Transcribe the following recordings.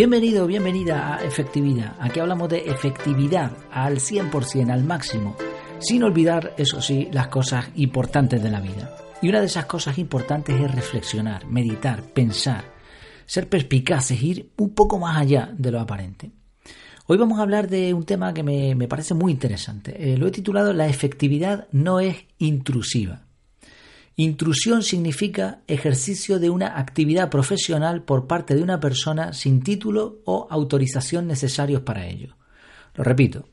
Bienvenido, bienvenida a Efectividad. Aquí hablamos de efectividad al 100%, al máximo, sin olvidar, eso sí, las cosas importantes de la vida. Y una de esas cosas importantes es reflexionar, meditar, pensar, ser perspicaces, ir un poco más allá de lo aparente. Hoy vamos a hablar de un tema que me, parece muy interesante. Eh, lo he titulado La efectividad no es intrusiva. Intrusión significa ejercicio de una actividad profesional por parte de una persona sin título o autorización necesarios para ello. Lo repito,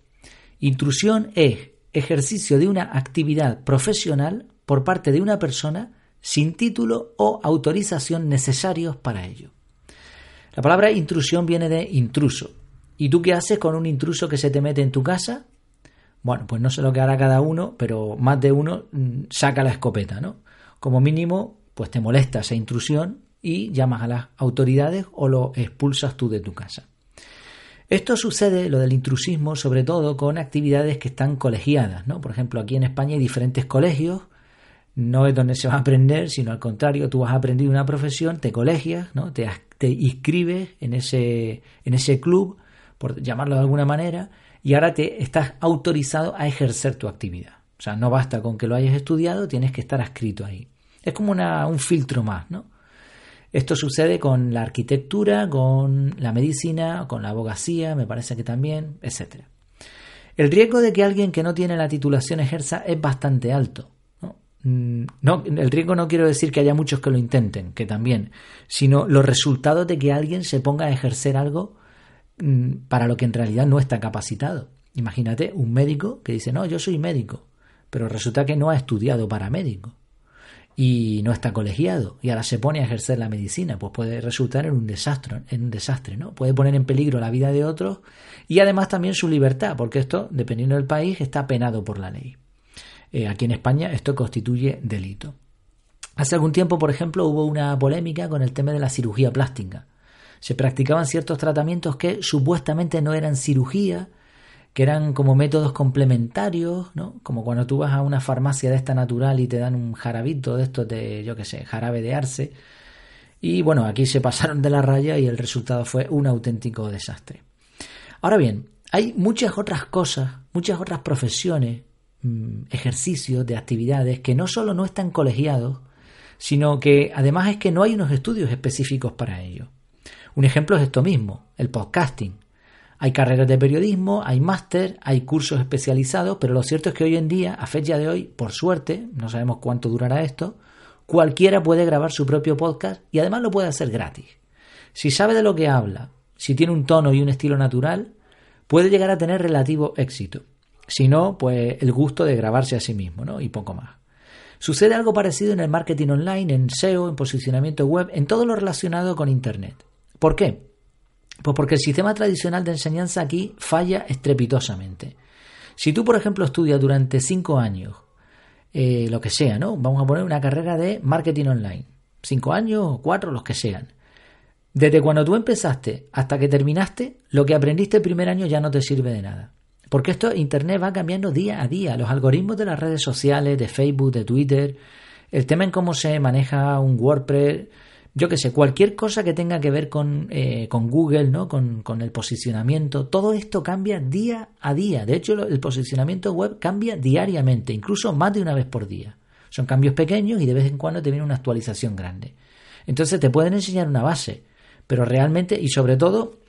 intrusión es ejercicio de una actividad profesional por parte de una persona sin título o autorización necesarios para ello. La palabra intrusión viene de intruso. ¿Y tú qué haces con un intruso que se te mete en tu casa? Bueno, pues no sé lo que hará cada uno, pero más de uno mm, saca la escopeta, ¿no? Como mínimo, pues te molesta esa intrusión y llamas a las autoridades o lo expulsas tú de tu casa. Esto sucede, lo del intrusismo, sobre todo con actividades que están colegiadas, ¿no? Por ejemplo, aquí en España hay diferentes colegios, no es donde se va a aprender, sino al contrario, tú has aprendido una profesión, te colegias, ¿no? Te, te inscribes en ese, en ese club, por llamarlo de alguna manera, y ahora te estás autorizado a ejercer tu actividad. O sea, no basta con que lo hayas estudiado, tienes que estar escrito ahí. Es como un filtro más, ¿no? Esto sucede con la arquitectura, con la medicina, con la abogacía, me parece que también, etc. El riesgo de que alguien que no tiene la titulación ejerza es bastante alto. Mm, ¿no? el riesgo no quiero decir que haya muchos que lo intenten, que también, sino los resultados de que alguien se ponga a ejercer algo mm, para lo que en realidad no está capacitado. Imagínate un médico que dice, no, yo soy médico, pero resulta que no ha estudiado para médico y no está colegiado y ahora se pone a ejercer la medicina, pues puede resultar en un desastre, en un desastre, ¿no? Puede poner en peligro la vida de otros y además también su libertad, porque esto, dependiendo del país, está penado por la ley. Eh, aquí en España esto constituye delito. Hace algún tiempo, por ejemplo, hubo una polémica con el tema de la cirugía plástica. Se practicaban ciertos tratamientos que supuestamente no eran cirugía, que eran como métodos complementarios, ¿no? Como cuando tú vas a una farmacia de esta natural y te dan un jarabito de estos de, yo qué sé, jarabe de arce. Y bueno, aquí se pasaron de la raya y el resultado fue un auténtico desastre. Ahora bien, hay muchas otras cosas, muchas otras profesiones, mm, ejercicios de actividades que no solo no están colegiados, sino que además es que no hay unos estudios específicos para ello. Un ejemplo es esto mismo, el podcasting. Hay carreras de periodismo, hay máster, hay cursos especializados, pero lo cierto es que hoy en día, a fecha de hoy, por suerte, no sabemos cuánto durará esto, cualquiera puede grabar su propio podcast y además lo puede hacer gratis. Si sabe de lo que habla, si tiene un tono y un estilo natural, puede llegar a tener relativo éxito. Si no, pues el gusto de grabarse a sí mismo, ¿no? Y poco más. Sucede algo parecido en el marketing online, en SEO, en posicionamiento web, en todo lo relacionado con Internet. ¿Por qué? Pues porque el sistema tradicional de enseñanza aquí falla estrepitosamente. Si tú, por ejemplo, estudias durante cinco años, eh, lo que sea, ¿no? Vamos a poner una carrera de marketing online. Cinco años o cuatro, los que sean. Desde cuando tú empezaste hasta que terminaste, lo que aprendiste el primer año ya no te sirve de nada. Porque esto, Internet va cambiando día a día. Los algoritmos de las redes sociales, de Facebook, de Twitter, el tema en cómo se maneja un WordPress, yo qué sé, cualquier cosa que tenga que ver con, eh, con Google, ¿no? Con, con, el posicionamiento, todo esto cambia día a día. De hecho, el posicionamiento web cambia diariamente, incluso más de una vez por día. Son cambios pequeños y de vez en cuando te viene una actualización grande. Entonces te pueden enseñar una base, pero realmente y sobre todo,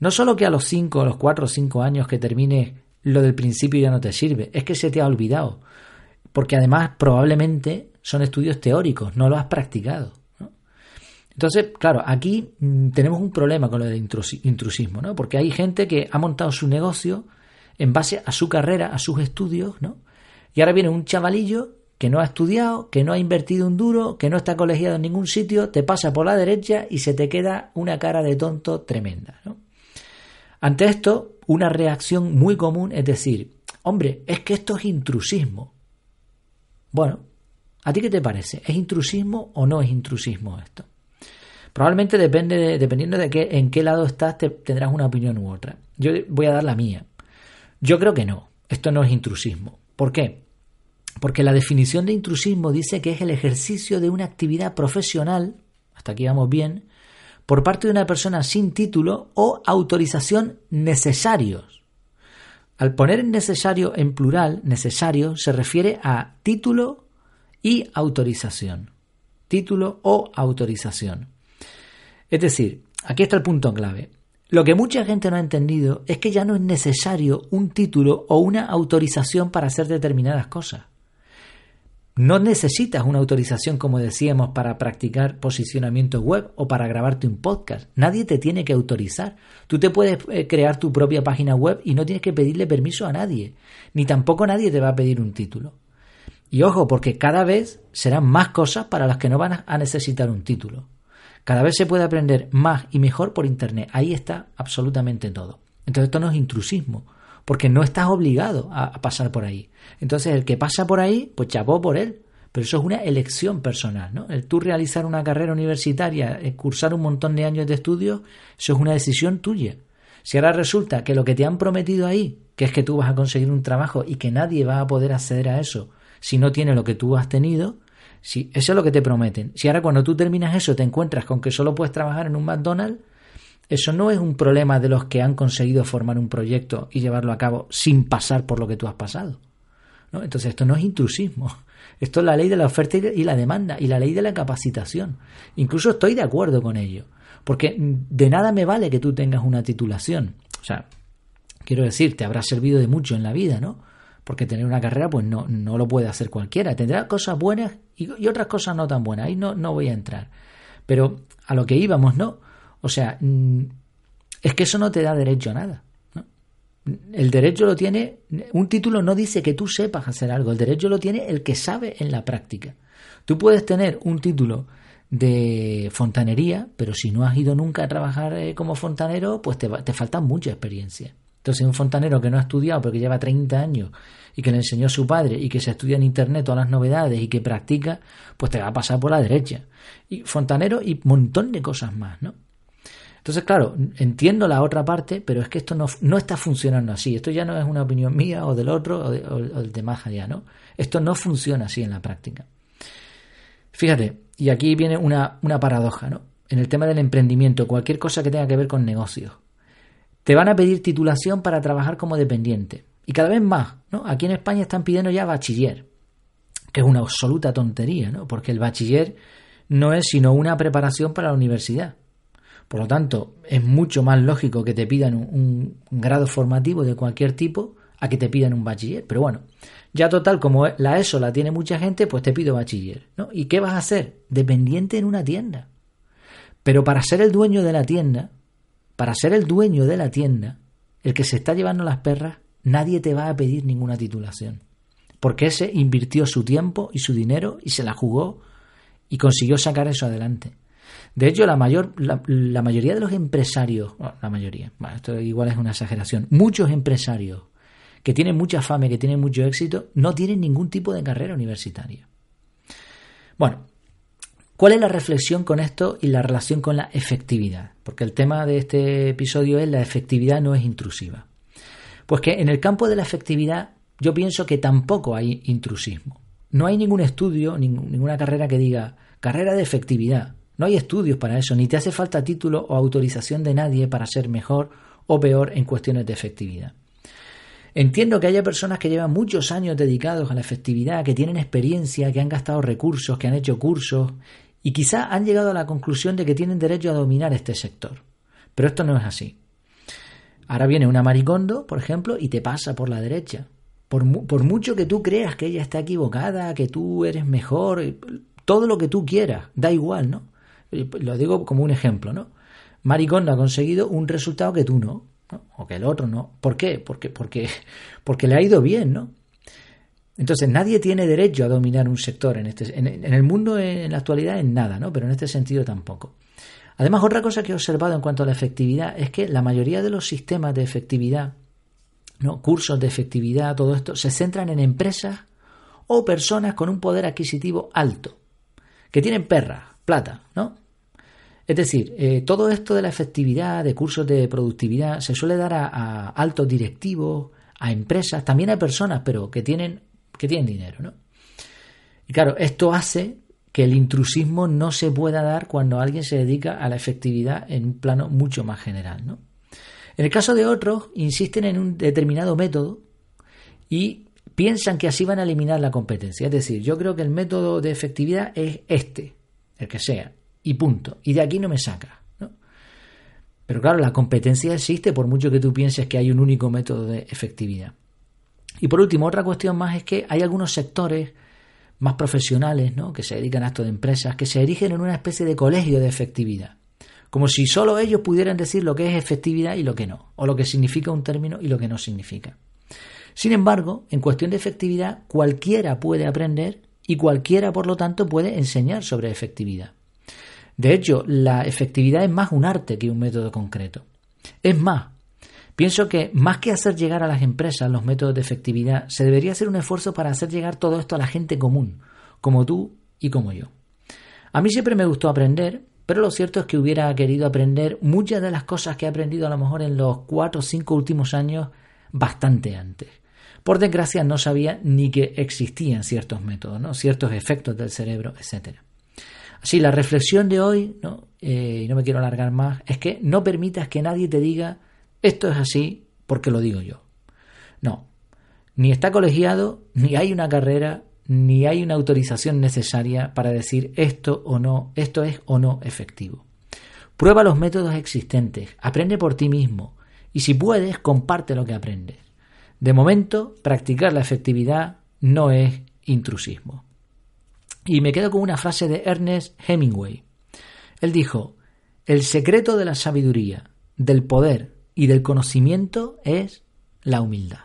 no solo que a los 5, a los 4 o 5 años que termine lo del principio ya no te sirve, es que se te ha olvidado. Porque además probablemente son estudios teóricos, no lo has practicado. Entonces, claro, aquí mm, tenemos un problema con lo del intrusismo, ¿no? Porque hay gente que ha montado su negocio en base a su carrera, a sus estudios, ¿no? Y ahora viene un chavalillo que no ha estudiado, que no ha invertido un duro, que no está colegiado en ningún sitio, te pasa por la derecha y se te queda una cara de tonto tremenda, ¿no? Ante esto, una reacción muy común es decir, hombre, es que esto es intrusismo. Bueno, ¿a ti qué te parece? ¿Es intrusismo o no es intrusismo esto? Probablemente depende dependiendo de qué, en qué lado estás, te, tendrás una opinión u otra. Yo voy a dar la mía. Yo creo que no. Esto no es intrusismo. ¿Por qué? Porque la definición de intrusismo dice que es el ejercicio de una actividad profesional, hasta aquí vamos bien, por parte de una persona sin título o autorización necesarios. Al poner necesario en plural, necesario, se refiere a título y autorización. Título o autorización. Es decir, aquí está el punto clave. Lo que mucha gente no ha entendido es que ya no es necesario un título o una autorización para hacer determinadas cosas. No necesitas una autorización, como decíamos, para practicar posicionamiento web o para grabarte un podcast. Nadie te tiene que autorizar. Tú te puedes eh, crear tu propia página web y no tienes que pedirle permiso a nadie. Ni tampoco nadie te va a pedir un título. Y ojo, porque cada vez serán más cosas para las que no van a necesitar un título. Cada vez se puede aprender más y mejor por Internet. Ahí está absolutamente todo. Entonces esto no es intrusismo porque no estás obligado a, pasar por ahí. Entonces, el que pasa por ahí, pues chapó por él. Pero eso es una elección personal, ¿no? El tú realizar una carrera universitaria, eh, cursar un montón de años de estudio, eso es una decisión tuya. Si ahora resulta que lo que te han prometido ahí, que es que tú vas a conseguir un trabajo y que nadie va a poder acceder a eso si no tiene lo que tú has tenido, si eso es lo que te prometen. Si ahora cuando tú terminas eso te encuentras con que solo puedes trabajar en un McDonald's, eso no es un problema de los que han conseguido formar un proyecto y llevarlo a cabo sin pasar por lo que tú has pasado. ¿no? Entonces esto no es intrusismo. Esto es la ley de la oferta y la demanda y la ley de la capacitación. Incluso estoy de acuerdo con ello. Porque de nada me vale que tú tengas una titulación. O sea, quiero decir, te habrá servido de mucho en la vida, ¿no? Porque tener una carrera, pues no, no lo puede hacer cualquiera. Tendrá cosas buenas y, otras cosas no tan buenas. Ahí no, no voy a entrar. Pero a lo que íbamos, ¿no? O sea, mm, es que eso no te da derecho a nada. El derecho lo tiene, un título no dice que tú sepas hacer algo, el derecho lo tiene el que sabe en la práctica. Tú puedes tener un título de fontanería, pero si no has ido nunca a trabajar eh, como fontanero, pues te, te falta mucha experiencia. Entonces, un fontanero que no ha estudiado, pero que lleva 30 años y que le enseñó a su padre y que se estudia en internet todas las novedades y que practica, pues te va a pasar por la derecha. Y fontanero y montón de cosas más, ¿no? Entonces, claro, entiendo la otra parte, pero es que esto no, no está funcionando así. Esto ya no es una opinión mía o del otro o, del de más allá, ¿no? Esto no funciona así en la práctica. Fíjate, y aquí viene una, una paradoja, ¿no? En el tema del emprendimiento, cualquier cosa que tenga que ver con negocios. Te van a pedir titulación para trabajar como dependiente. Y cada vez más, ¿no? Aquí en España están pidiendo ya bachiller, que es una absoluta tontería, ¿no? Porque el bachiller no es sino una preparación para la universidad. Por lo tanto, es mucho más lógico que te pidan un, grado formativo de cualquier tipo a que te pidan un bachiller. Pero bueno, ya total, como la ESO la tiene mucha gente, pues te pido bachiller. ¿no? ¿Y qué vas a hacer? Dependiente en una tienda. Pero para ser el dueño de la tienda, para ser el dueño de la tienda, el que se está llevando las perras, nadie te va a pedir ninguna titulación. Porque ese invirtió su tiempo y su dinero y se la jugó y consiguió sacar eso adelante. De hecho, la, mayor, la, mayoría de los empresarios, la mayoría, esto igual es una exageración, muchos empresarios que tienen mucha fama y que tienen mucho éxito, no tienen ningún tipo de carrera universitaria. Bueno, ¿cuál es la reflexión con esto y la relación con la efectividad? Porque el tema de este episodio es la efectividad no es intrusiva. Pues que en el campo de la efectividad yo pienso que tampoco hay intrusismo. No hay ningún estudio, ninguna carrera que diga carrera de efectividad. No hay estudios para eso, ni te hace falta título o autorización de nadie para ser mejor o peor en cuestiones de efectividad. Entiendo que haya personas que llevan muchos años dedicados a la efectividad, que tienen experiencia, que han gastado recursos, que han hecho cursos y quizá han llegado a la conclusión de que tienen derecho a dominar este sector. Pero esto no es así. Ahora viene una maricondo, por ejemplo, y te pasa por la derecha. Por, por mucho que tú creas que ella está equivocada, que tú eres mejor, todo lo que tú quieras, da igual, ¿no? Lo digo como un ejemplo, ¿no? Maricondo ha conseguido un resultado que tú no, o que el otro no. ¿Por qué? Porque, porque, porque le ha ido bien, ¿no? Entonces nadie tiene derecho a dominar un sector en, este, en, el mundo en la actualidad en nada, ¿no? Pero en este sentido tampoco. Además, otra cosa que he observado en cuanto a la efectividad es que la mayoría de los sistemas de efectividad, ¿no? cursos de efectividad, todo esto, se centran en empresas o personas con un poder adquisitivo alto, que tienen perras, plata, ¿no? Es decir, eh, todo esto de la efectividad, de cursos de productividad, se suele dar a, altos directivos, a empresas, también a personas, pero que tienen, que tienen dinero, ¿no? Y claro, esto hace que el intrusismo no se pueda dar cuando alguien se dedica a la efectividad en un plano mucho más general. ¿no? En el caso de otros, insisten en un determinado método y piensan que así van a eliminar la competencia. Es decir, yo creo que el método de efectividad es este, el que sea, y punto. Y de aquí no me saca. ¿no? Pero claro, la competencia existe por mucho que tú pienses que hay un único método de efectividad. Y por último, otra cuestión más es que hay algunos sectores más profesionales, ¿no? que se dedican a esto de empresas, que se erigen en una especie de colegio de efectividad. Como si solo ellos pudieran decir lo que es efectividad y lo que no, o lo que significa un término y lo que no significa. Sin embargo, en cuestión de efectividad, cualquiera puede aprender y cualquiera, por lo tanto, puede enseñar sobre efectividad. De hecho, la efectividad es más un arte que un método concreto. Es más, Pienso que más que hacer llegar a las empresas los métodos de efectividad, se debería hacer un esfuerzo para hacer llegar todo esto a la gente común, como tú y como yo. A mí siempre me gustó aprender, pero lo cierto es que hubiera querido aprender muchas de las cosas que he aprendido a lo mejor en los cuatro o cinco últimos años bastante antes. Por desgracia no sabía ni que existían ciertos métodos, ¿no? ciertos efectos del cerebro, etc. Así, la reflexión de hoy, ¿no? Eh, y no me quiero alargar más, es que no permitas que nadie te diga esto es así porque lo digo yo. No, ni está colegiado, ni hay una carrera, ni hay una autorización necesaria para decir esto o no, esto es o no efectivo. Prueba los métodos existentes, aprende por ti mismo y si puedes, comparte lo que aprendes. De momento, practicar la efectividad no es intrusismo. Y me quedo con una frase de Ernest Hemingway. Él dijo, el secreto de la sabiduría, del poder y del conocimiento es la humildad.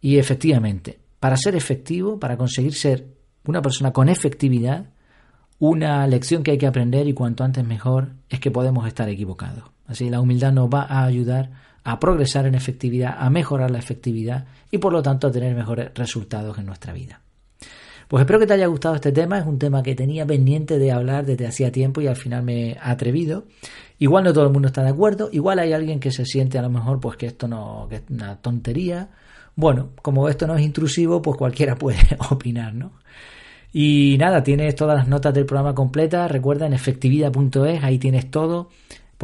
Y efectivamente, para ser efectivo, para conseguir ser una persona con efectividad, una lección que hay que aprender y cuanto antes mejor es que podemos estar equivocados. Así la humildad nos va a ayudar a progresar en efectividad, a mejorar la efectividad y por lo tanto a tener mejores resultados en nuestra vida. Pues espero que te haya gustado este tema, es un tema que tenía pendiente de hablar desde hacía tiempo y al final me he atrevido. Igual no todo el mundo está de acuerdo, igual hay alguien que se siente a lo mejor pues que esto no es una tontería. Bueno, como esto no es intrusivo, pues cualquiera puede opinar, ¿no? Y nada, tienes todas las notas del programa completas, recuerda en efectividad.es, ahí tienes todo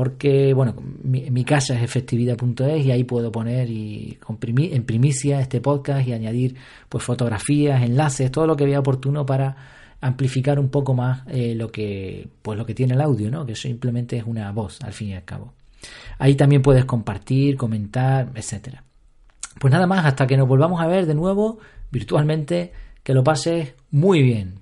porque bueno, mi, casa es efectividad.es y ahí puedo poner y comprimir en primicia este podcast y añadir pues fotografías, enlaces, todo lo que vea oportuno para amplificar un poco más eh, lo que pues lo que tiene el audio, ¿no? Que simplemente es una voz al fin y al cabo. Ahí también puedes compartir, comentar, etcétera. Pues nada más, hasta que nos volvamos a ver de nuevo virtualmente, que lo pases muy bien.